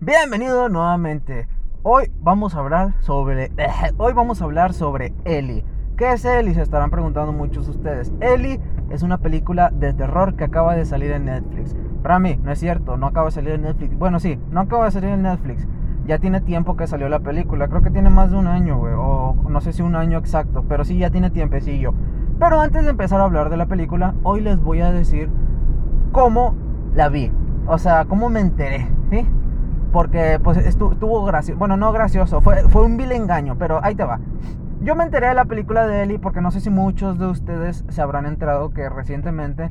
Bienvenido nuevamente. Hoy vamos a hablar sobre hoy vamos a hablar sobre Ellie. ¿Qué es Ellie? Se estarán preguntando muchos de ustedes. Ellie es una película de terror que acaba de salir en Netflix. Para mí, no es cierto, no acaba de salir en Netflix. Bueno, sí, no acaba de salir en Netflix. Ya tiene tiempo que salió la película. Creo que tiene más de un año, güey. O no sé si un año exacto. Pero sí, ya tiene tiempecillo. Pero antes de empezar a hablar de la película, hoy les voy a decir cómo la vi. O sea, cómo me enteré. ¿sí? Porque pues estuvo, gracioso. Bueno, no gracioso, fue, fue un vil engaño, pero ahí te va. Yo me enteré de la película de Ellie porque no sé si muchos de ustedes se habrán enterado que recientemente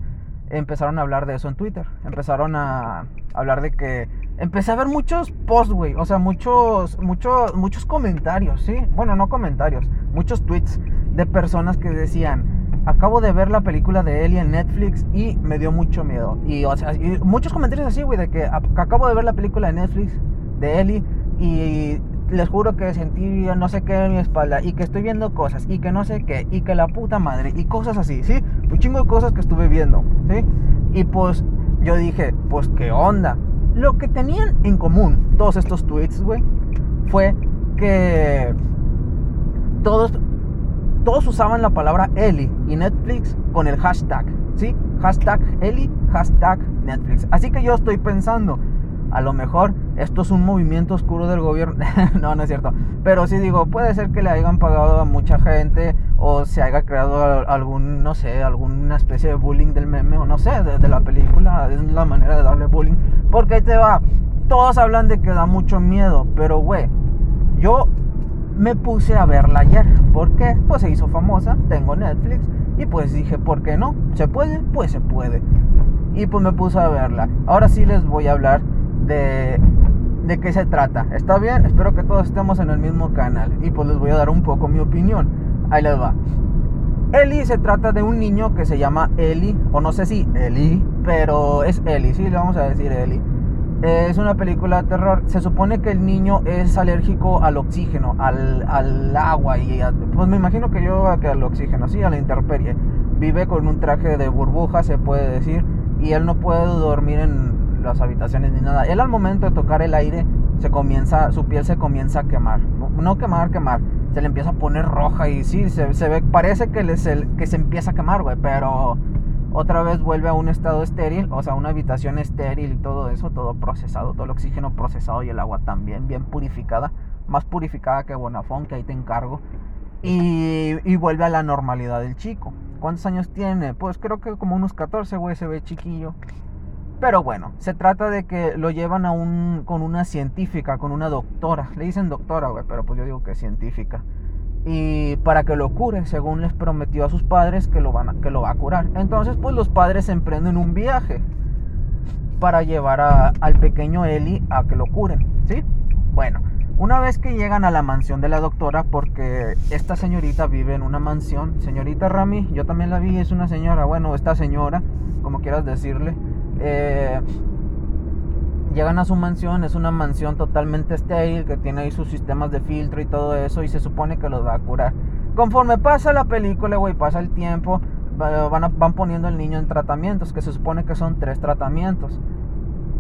empezaron a hablar de eso en Twitter. Empezaron a hablar de que empecé a ver muchos posts, güey, o sea, muchos muchos muchos comentarios, ¿sí? Bueno, no comentarios, muchos tweets de personas que decían, acabo de ver la película de Ellie en Netflix y me dio mucho miedo. Y, o sea, muchos comentarios así, güey, de que, acabo de ver la película de Netflix de Ellie y les juro que sentí no sé qué en mi espalda y que estoy viendo cosas y que no sé qué y que la puta madre y cosas así, ¿sí? Un chingo de cosas que estuve viendo, ¿sí? Y pues yo dije, pues qué onda. Lo que tenían en común todos estos tweets, güey, fue que todos todos usaban la palabra Eli y Netflix con el hashtag, ¿sí? Hashtag Eli, hashtag Netflix. Así que yo estoy pensando, a lo mejor esto es un movimiento oscuro del gobierno. no, no es cierto. Pero sí digo, puede ser que le hayan pagado a mucha gente o se haya creado algún, no sé, alguna especie de bullying del meme o no sé, de, la película. Es la manera de darle bullying. Porque ahí te va. Todos hablan de que da mucho miedo, pero güey, yo me puse a verla ayer. ¿Por qué? Pues se hizo famosa, tengo Netflix y pues dije, ¿por qué no? ¿Se puede? Pues se puede. Y pues me puse a verla. Ahora sí les voy a hablar de, de qué se trata. ¿Está bien? Espero que todos estemos en el mismo canal. Y pues les voy a dar un poco mi opinión. Ahí les va. Eli se trata de un niño que se llama Eli, o no sé si Eli, pero es Eli, sí, le vamos a decir Eli es una película de terror. Se supone que el niño es alérgico al oxígeno, al, agua y pues me imagino que yo que al oxígeno, sí, a la intemperie. Vive con un traje de burbuja, se puede decir, y él no puede dormir en las habitaciones ni nada. Él al momento de tocar el aire se comienza, su piel se comienza a quemar, no quemar, quemar, se le empieza a poner roja y sí, se, se ve, parece que, les, que se empieza a quemar, güey, pero otra vez vuelve a un estado estéril, o sea, una habitación estéril y todo eso, todo procesado, todo el oxígeno procesado y el agua también bien purificada, más purificada que Bonafón, que ahí te encargo, y, vuelve a la normalidad del chico. ¿Cuántos años tiene? Pues creo que como unos 14, güey, se ve chiquillo. Pero bueno, se trata de que lo llevan a un, con una científica, con una doctora. Le dicen doctora, güey, pero pues yo digo que científica y para que lo cure, según les prometió a sus padres que lo, van a, que lo va a curar. Entonces, pues los padres emprenden un viaje para llevar al pequeño Eli a que lo curen, ¿sí? Bueno, una vez que llegan a la mansión de la doctora, porque esta señorita vive en una mansión, señorita Rami, yo también la vi, es una señora, bueno, esta señora, como quieras decirle, eh, llegan a su mansión, es una mansión totalmente estéril que tiene ahí sus sistemas de filtro y todo eso y se supone que los va a curar. Conforme pasa la película, güey, pasa el tiempo, van, van poniendo el niño en tratamientos, que se supone que son tres tratamientos.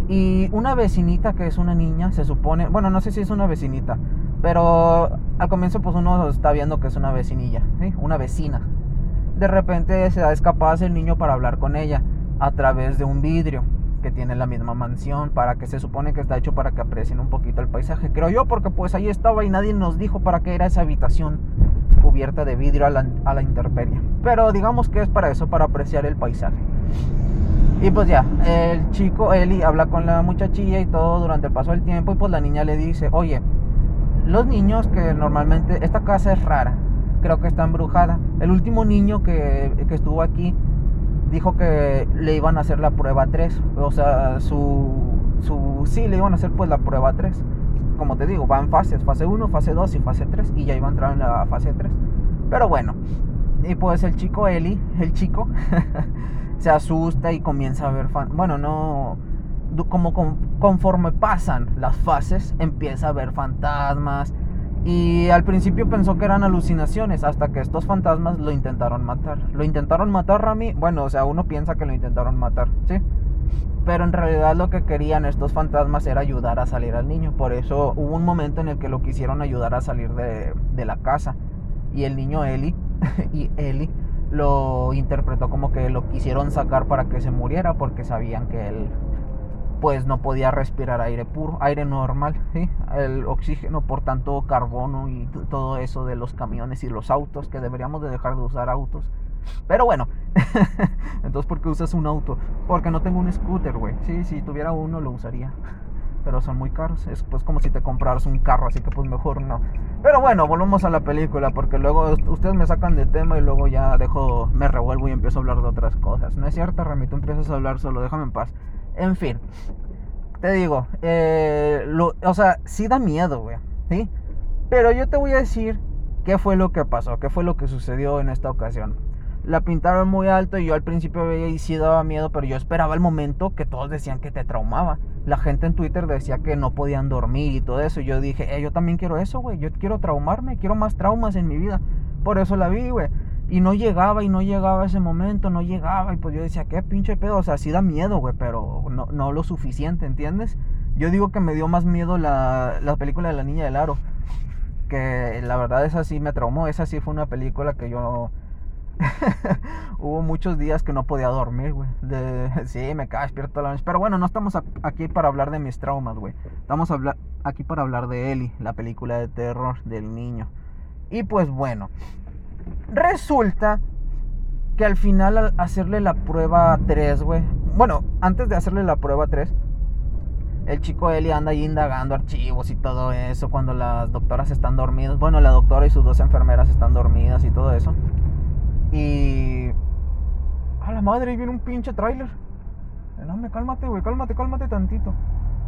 Y una vecinita que es una niña, se supone, bueno, no sé si es una vecinita, pero al comienzo pues uno está viendo que es una vecinilla, una vecina. De repente se da escapada el niño para hablar con ella a través de un vidrio tiene la misma mansión, para que se supone que está hecho para que aprecien un poquito el paisaje. Creo yo, porque pues ahí estaba y nadie nos dijo para qué era esa habitación cubierta de vidrio a la, a intemperie. Pero digamos que es para eso, para apreciar el paisaje. Y pues ya, el chico Eli habla con la muchachilla y todo durante el paso del tiempo y pues la niña le dice, oye, los niños que normalmente, esta casa es rara, creo que está embrujada. El último niño que, que estuvo aquí dijo que le iban a hacer la prueba 3. O sea, su, su sí, le iban a hacer pues la prueba 3. Como te digo, va en fases, fase 1, fase 2 y fase 3. Y ya iba a entrar en la fase 3. Pero bueno, y pues el chico Eli, el chico, se asusta y comienza a ver... Bueno, no... Como conforme pasan las fases, empieza a ver fantasmas, y al principio pensó que eran alucinaciones, hasta que estos fantasmas lo intentaron matar. Lo intentaron matar, Rami. Bueno, o sea, uno piensa que lo intentaron matar, ¿sí? Pero en realidad lo que querían estos fantasmas era ayudar a salir al niño. Por eso hubo un momento en el que lo quisieron ayudar a salir de, de la casa. Y el niño Eli, y Eli lo interpretó como que lo quisieron sacar para que se muriera porque sabían que él pues no podía respirar aire puro, aire normal, ¿sí? el oxígeno, por tanto carbono y todo eso de los camiones y los autos, que deberíamos de dejar de usar autos. Pero bueno, entonces ¿por qué usas un auto? Porque no tengo un scooter, güey. Sí, si tuviera uno lo usaría. Pero son muy caros. Es pues como si te compraras un carro, así que pues mejor no. Pero bueno, volvemos a la película porque luego ustedes me sacan de tema y luego ya dejo, me revuelvo y empiezo a hablar de otras cosas. No es cierto, Rami, tú empiezas a hablar solo, déjame en paz. En fin, te digo, eh, o sea, sí da miedo, güey, ¿sí? Pero yo te voy a decir qué fue lo que pasó, qué fue lo que sucedió en esta ocasión. La pintaron muy alto y yo al principio veía y sí daba miedo, pero yo esperaba el momento que todos decían que te traumaba. La gente en Twitter decía que no podían dormir y todo eso. Y yo dije, eh, yo también quiero eso, güey. Yo quiero traumarme, quiero más traumas en mi vida. Por eso la vi, güey. Y no llegaba y no llegaba ese momento, no llegaba. Y pues yo decía, qué pinche pedo. O sea, sí da miedo, güey, pero no, no lo suficiente, ¿entiendes? Yo digo que me dio más miedo la, la película de la niña del aro. Que la verdad esa sí me traumó. Esa sí fue una película que yo... Hubo muchos días que no podía dormir, güey. De... Sí, me cae despierto la noche. Pero bueno, no estamos aquí para hablar de mis traumas, güey. Estamos aquí para hablar de Ellie, la película de terror del niño. Y pues bueno, Resulta que al final al hacerle la prueba 3, güey. Bueno, antes de hacerle la prueba 3, el chico Eli anda ahí indagando archivos y todo eso cuando las doctoras están dormidas. Bueno, la doctora y sus dos enfermeras están dormidas y todo eso. Y... A la madre, ahí viene un pinche tráiler. No, me cálmate, güey, cálmate, cálmate tantito.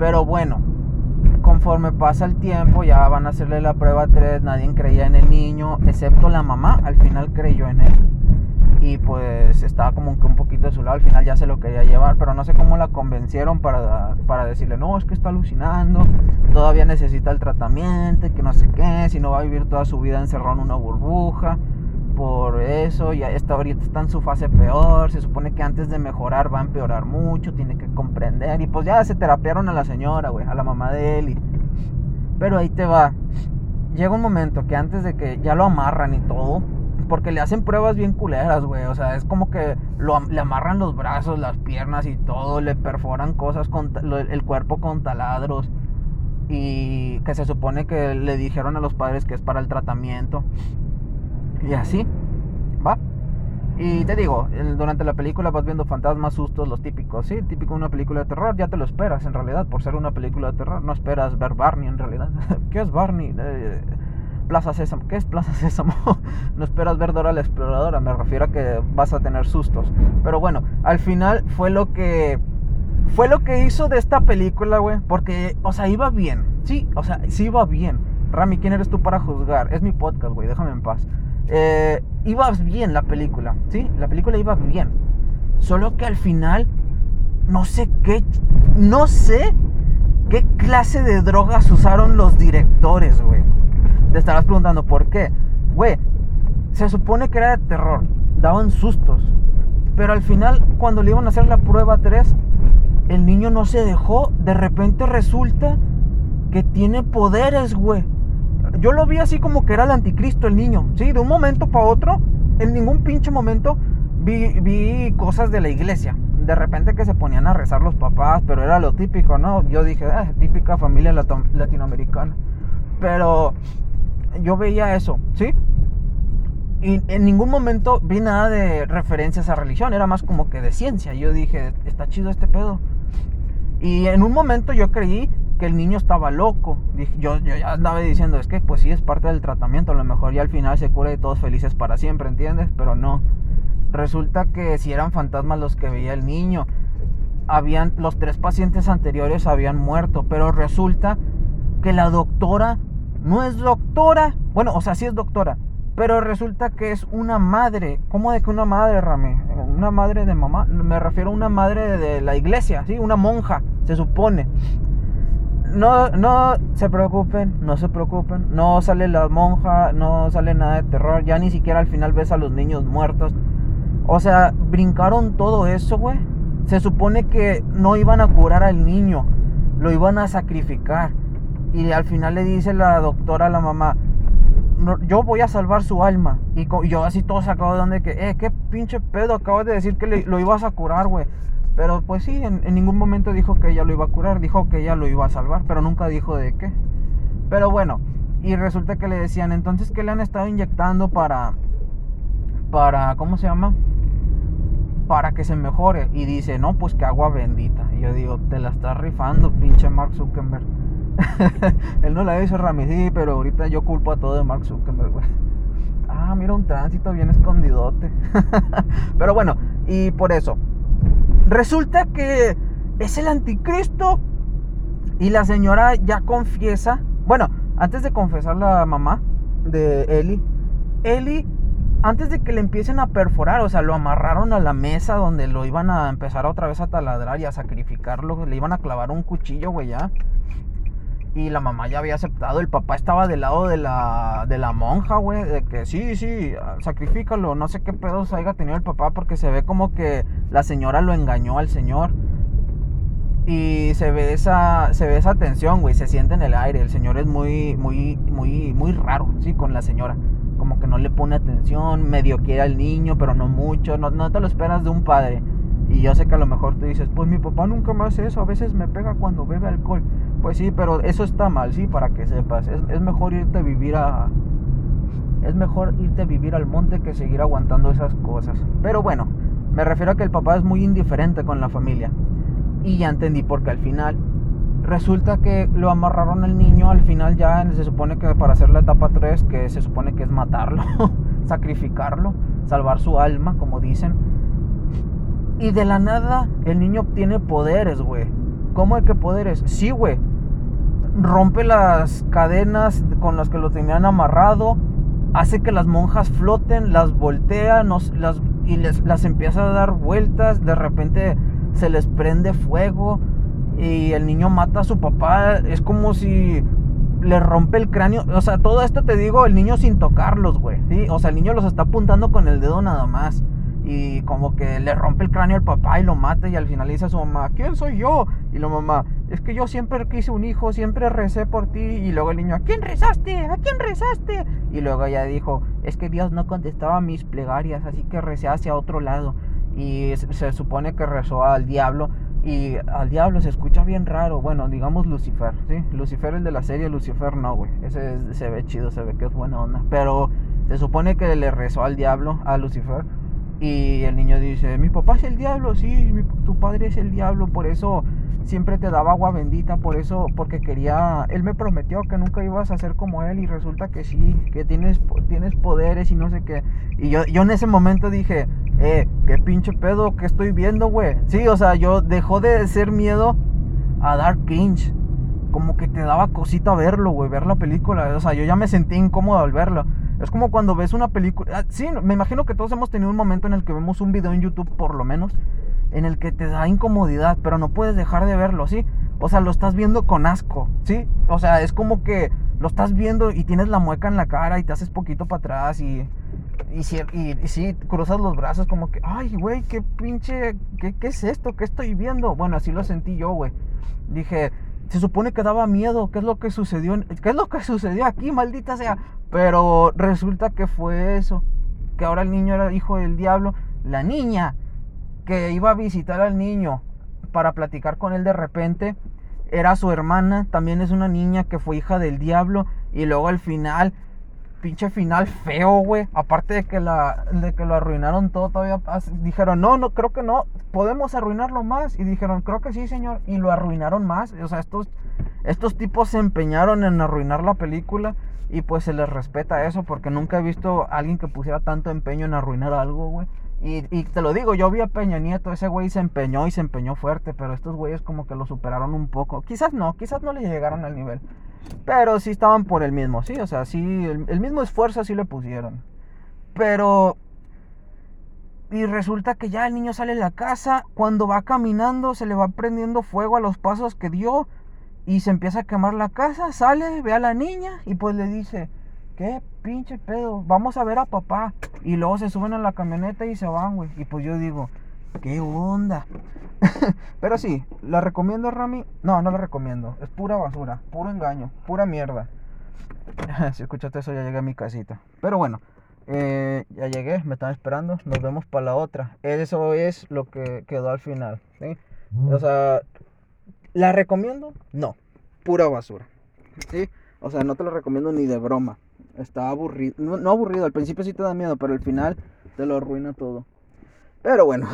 Pero bueno, conforme pasa el tiempo, ya van a hacerle la prueba 3, nadie creía en el niño, excepto la mamá, al final creyó en él. Y pues estaba como que un poquito de su lado, al final ya se lo quería llevar, pero no sé cómo la convencieron para, para decirle, no, es que está alucinando, todavía necesita el tratamiento, que no sé qué, si no va a vivir toda su vida encerrado en una burbuja por eso, ya está ahorita está en su fase peor, se supone que antes de mejorar va a empeorar mucho, tiene que comprender y pues ya se terapiaron a la señora, güey, a la mamá de él. Pero ahí te va. Llega un momento que antes de que ya lo amarran y todo, porque le hacen pruebas bien culeras, güey, o sea, es como que lo, le amarran los brazos, las piernas y todo, le perforan cosas con el cuerpo con taladros y que se supone que le dijeron a los padres que es para el tratamiento. Y así, ¿va? Y te digo, durante la película vas viendo fantasmas, sustos, los típicos, ¿sí? Típico una película de terror, ya te lo esperas en realidad, por ser una película de terror, no esperas ver Barney en realidad. ¿Qué es Barney? Eh, Plaza Sésamo, ¿qué es Plaza Sésamo? no esperas ver Dora la Exploradora, me refiero a que vas a tener sustos. Pero bueno, al final fue lo que... Fue lo que hizo de esta película, güey, porque, o sea, iba bien, sí, o sea, sí iba bien. Rami, ¿quién eres tú para juzgar? Es mi podcast, güey, déjame en paz. Eh, iba bien la película, ¿sí? La película iba bien. Solo que al final, no sé qué, no sé qué clase de drogas usaron los directores, güey. Te estarás preguntando por qué. Güey, se supone que era de terror, daban sustos. Pero al final, cuando le iban a hacer la prueba 3, el niño no se dejó. De repente resulta que tiene poderes, güey yo lo vi así como que era el anticristo el niño, ¿sí? De un momento para otro, en ningún pinche momento vi, vi cosas de la iglesia. De repente que se ponían a rezar los papás, pero era lo típico, ¿no? Yo dije, ah, típica familia latinoamericana. Pero yo veía eso, ¿sí? Y en ningún momento vi nada de referencias a religión, era más como que de ciencia. Yo dije, está chido este pedo. Y en un momento yo creí que el niño estaba loco. Yo, yo ya andaba diciendo, es que pues sí es parte del tratamiento, a lo mejor ya al final se cura y todos felices para siempre, ¿entiendes? Pero no. Resulta que si eran fantasmas los que veía el niño. habían, los tres pacientes anteriores habían muerto, pero resulta que la doctora no es doctora, bueno, o sea, sí es doctora, pero resulta que es una madre. ¿Cómo de que una madre, Rami? Una madre de mamá. Me refiero a una madre de la iglesia, ¿sí? Una monja, se supone. No, no se preocupen, no se preocupen. No sale la monja, no sale nada de terror. Ya ni siquiera al final ves a los niños muertos. O sea, brincaron todo eso, güey. Se supone que no iban a curar al niño, lo iban a sacrificar. Y al final le dice la doctora a la mamá, yo voy a salvar su alma. Y yo así todo sacado de donde que, eh, qué pinche pedo, acabas de decir que lo ibas a curar, güey. Pero pues sí, en, ningún momento dijo que ella lo iba a curar, dijo que ella lo iba a salvar, pero nunca dijo de qué. Pero bueno, y resulta que le decían, entonces que le han estado inyectando para, para, ¿cómo se llama? Para que se mejore. Y dice, no, pues que agua bendita. Y yo digo, te la estás rifando, pinche Mark Zuckerberg. Él no la hizo Rami, sí, pero ahorita yo culpo a todo de Mark Zuckerberg. Ah, mira un tránsito bien escondidote. pero bueno, y por eso. Resulta que es el anticristo. Y la señora ya confiesa. Bueno, antes de confesar la mamá de Eli, Eli, antes de que le empiecen a perforar, o sea, lo amarraron a la mesa donde lo iban a empezar otra vez a taladrar y a sacrificarlo. Le iban a clavar un cuchillo, güey, ya. Y la mamá ya había aceptado, el papá estaba del lado de la, de la monja, güey, de que sí, sí, sacrifícalo, no sé qué pedos haya tenido el papá porque se ve como que la señora lo engañó al señor. Y se ve esa, se ve esa tensión, güey, se siente en el aire, el señor es muy, muy, muy, muy raro, sí, con la señora. Como que no le pone atención, medio quiere al niño, pero no mucho, no, no te lo esperas de un padre. Y yo sé que a lo mejor tú dices, pues mi papá nunca me hace eso, a veces me pega cuando bebe alcohol. Pues sí, pero eso está mal, sí, para que sepas. Es, mejor irte a vivir a... Es mejor irte a vivir al monte que seguir aguantando esas cosas. Pero bueno, me refiero a que el papá es muy indiferente con la familia. Y ya entendí porque al final resulta que lo amarraron al niño, al final ya se supone que para hacer la etapa 3, que se supone que es matarlo, sacrificarlo, salvar su alma, como dicen. Y de la nada el niño obtiene poderes, güey. ¿Cómo es que poderes? Sí, güey rompe las cadenas con las que lo tenían amarrado, hace que las monjas floten, las voltea las, y les, las empieza a dar vueltas, de repente se les prende fuego y el niño mata a su papá, es como si le rompe el cráneo, o sea, todo esto te digo, el niño sin tocarlos, güey, O sea, el niño los está apuntando con el dedo nada más y como que le rompe el cráneo al papá y lo mata y al final dice a su mamá, ¿quién soy yo? Y la mamá, es que yo siempre quise un hijo, siempre recé por ti. Y luego el niño, ¿a quién rezaste? ¿A quién rezaste? Y luego ella dijo, es que Dios no contestaba mis plegarias, así que recé hacia otro lado. Y se supone que rezó al diablo. Y al diablo se escucha bien raro. Bueno, digamos Lucifer, ¿sí? Lucifer el de la serie, Lucifer no, güey. Ese se ve chido, se ve que es buena onda. Pero se supone que le rezó al diablo, a Lucifer y el niño dice, mi papá es el diablo, sí, tu padre es el diablo, por eso siempre te daba agua bendita, por eso, porque quería, él me prometió que nunca ibas a ser como él y resulta que sí, que tienes, tienes poderes y no sé qué. Y yo, yo en ese momento dije, eh, qué pinche pedo que estoy viendo, güey. Sí, o sea, yo dejó de ser miedo a dar cringe. Como que te daba cosita verlo, güey, ver la película. O sea, yo ya me sentí incómodo al verlo. Es como cuando ves una película. Ah, sí, me imagino que todos hemos tenido un momento en el que vemos un video en YouTube, por lo menos, en el que te da incomodidad, pero no puedes dejar de verlo, ¿sí? O sea, lo estás viendo con asco, ¿sí? O sea, es como que lo estás viendo y tienes la mueca en la cara y te haces poquito para atrás y. Y, sí, cruzas los brazos como que, ay, güey, qué pinche, qué, ¿qué es esto? ¿Qué estoy viendo? Bueno, así lo sentí yo, güey. Dije, se supone que daba miedo. ¿Qué es lo que sucedió? ¿Qué es lo que sucedió aquí, maldita sea? Pero resulta que fue eso. Que ahora el niño era hijo del diablo. La niña que iba a visitar al niño para platicar con él de repente era su hermana. También es una niña que fue hija del diablo. Y luego al final pinche final feo, güey. Aparte de que, la, de que lo arruinaron todo, todavía dijeron, no, no, creo que no, podemos arruinarlo más. Y dijeron, creo que sí, señor. Y lo arruinaron más. O sea, estos, estos tipos se empeñaron en arruinar la película. Y pues se les respeta eso, porque nunca he visto alguien que pusiera tanto empeño en arruinar algo, güey. Y, y, te lo digo, yo vi a Peña Nieto, ese güey se empeñó y se empeñó fuerte, pero estos güeyes como que lo superaron un poco. Quizás no, quizás no le llegaron al nivel. Pero sí estaban por el mismo, sí, o sea, sí, el, mismo esfuerzo sí le pusieron. Pero... Y resulta que ya el niño sale de la casa, cuando va caminando se le va prendiendo fuego a los pasos que dio y se empieza a quemar la casa, sale, ve a la niña y pues le dice, ¿qué pinche pedo? Vamos a ver a papá. Y luego se suben a la camioneta y se van, güey. Y pues yo digo, ¿qué onda? Pero sí, ¿la recomiendo, Rami? No, no la recomiendo. Es pura basura, puro engaño, pura mierda. si escuchaste eso, ya llegué a mi casita. Pero bueno, eh, ya llegué, me están esperando. Nos vemos para la otra. Eso es lo que quedó al final. ¿sí? O sea, ¿la recomiendo? No, pura basura. ¿sí? O sea, no te lo recomiendo ni de broma. Está aburrido. No, no aburrido, al principio sí te da miedo, pero al final te lo arruina todo. Pero bueno,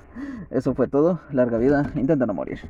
eso fue todo. Larga vida, intenta no morir.